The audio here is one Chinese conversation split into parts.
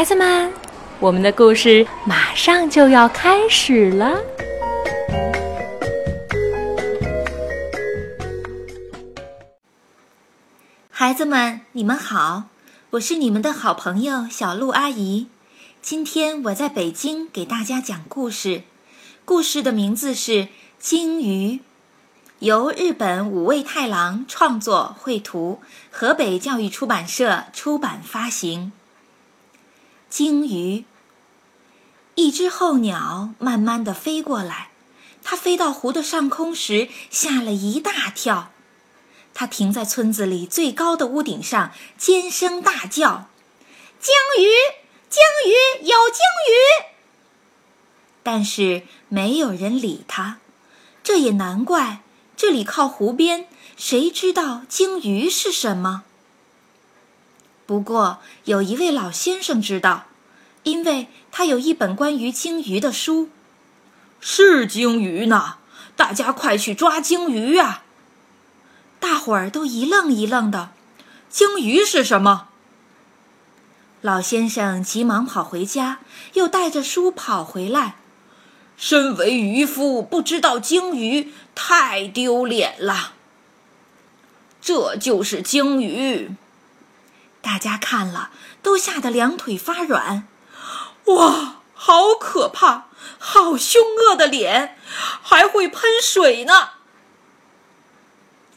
孩子们，我们的故事马上就要开始了。孩子们，你们好，我是你们的好朋友小鹿阿姨。今天我在北京给大家讲故事，故事的名字是《鲸鱼》，由日本五味太郎创作绘图，河北教育出版社出版发行。鲸鱼，一只候鸟慢慢地飞过来，它飞到湖的上空时吓了一大跳。它停在村子里最高的屋顶上，尖声大叫：“鲸鱼，鲸鱼，有鲸鱼！”但是没有人理它。这也难怪，这里靠湖边，谁知道鲸鱼是什么？不过有一位老先生知道，因为他有一本关于鲸鱼的书。是鲸鱼呢，大家快去抓鲸鱼呀！大伙儿都一愣一愣的，鲸鱼是什么？老先生急忙跑回家，又带着书跑回来。身为渔夫，不知道鲸鱼太丢脸了。这就是鲸鱼，大家看了都吓得两腿发软。哇，好可怕，好凶恶的脸，还会喷水呢！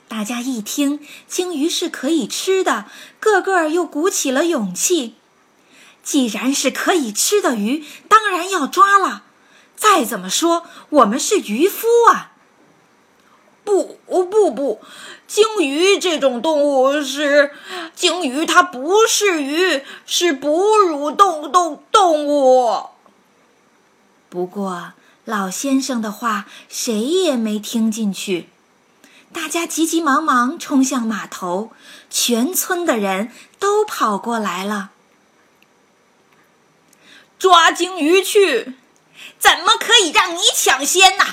大家一听鲸鱼是可以吃的，个个又鼓起了勇气。既然是可以吃的鱼，当然要抓了。再怎么说，我们是渔夫啊！不，不，不，鲸鱼这种动物是鲸鱼，它不是鱼，是哺乳动动动物。不过老先生的话谁也没听进去。大家急急忙忙冲向码头，全村的人都跑过来了。抓鲸鱼去，怎么可以让你抢先呢？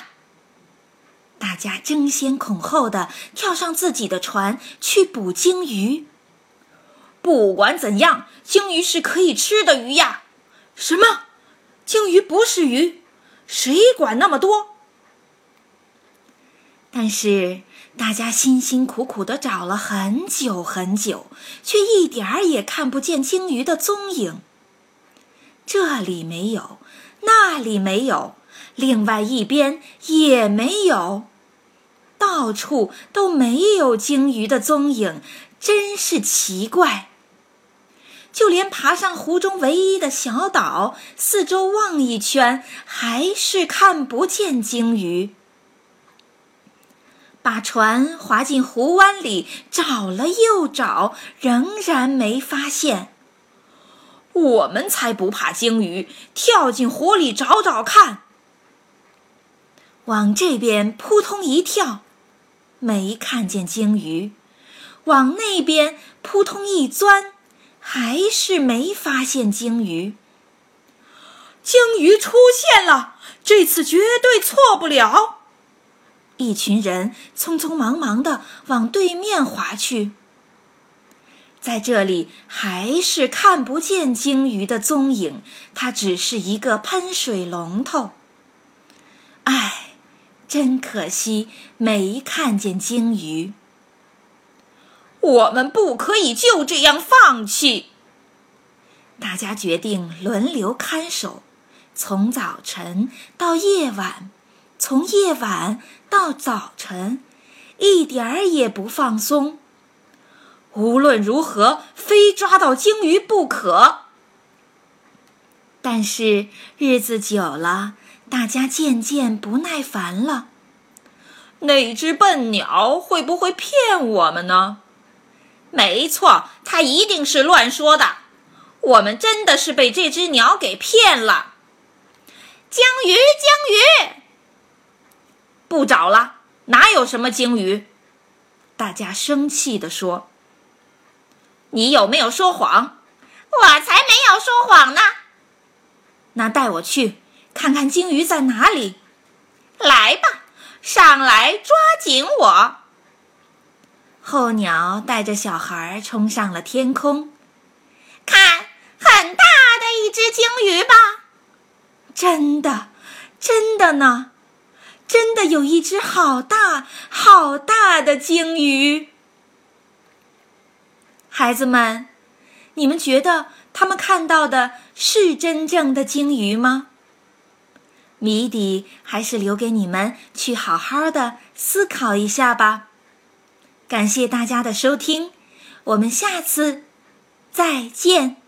家争先恐后的跳上自己的船去捕鲸鱼。不管怎样，鲸鱼是可以吃的鱼呀。什么？鲸鱼不是鱼？谁管那么多？但是。大家辛辛苦苦地找了很久很久，却一点儿也看不见鲸鱼的踪影。这里没有，那里没有，另外一边也没有，到处都没有鲸鱼的踪影，真是奇怪。就连爬上湖中唯一的小岛，四周望一圈，还是看不见鲸鱼。把船划进湖湾里，找了又找，仍然没发现。我们才不怕鲸鱼，跳进湖里找找看。往这边扑通一跳，没看见鲸鱼；往那边扑通一钻，还是没发现鲸鱼。鲸鱼出现了，这次绝对错不了。一群人匆匆忙忙地往对面划去，在这里还是看不见鲸鱼的踪影，它只是一个喷水龙头。唉，真可惜，没看见鲸鱼。我们不可以就这样放弃。大家决定轮流看守，从早晨到夜晚。从夜晚到早晨，一点儿也不放松。无论如何，非抓到鲸鱼不可。但是日子久了，大家渐渐不耐烦了。那只笨鸟会不会骗我们呢？没错，它一定是乱说的。我们真的是被这只鸟给骗了。鲸鱼，鲸鱼！不找了，哪有什么鲸鱼？大家生气地说：“你有没有说谎？我才没有说谎呢！那带我去看看鲸鱼在哪里。来吧，上来抓紧我！”候鸟带着小孩冲上了天空，看，很大的一只鲸鱼吧？真的，真的呢，真的有一只好大好大的鲸鱼。孩子们，你们觉得他们看到的是真正的鲸鱼吗？谜底还是留给你们去好好的思考一下吧。感谢大家的收听，我们下次再见。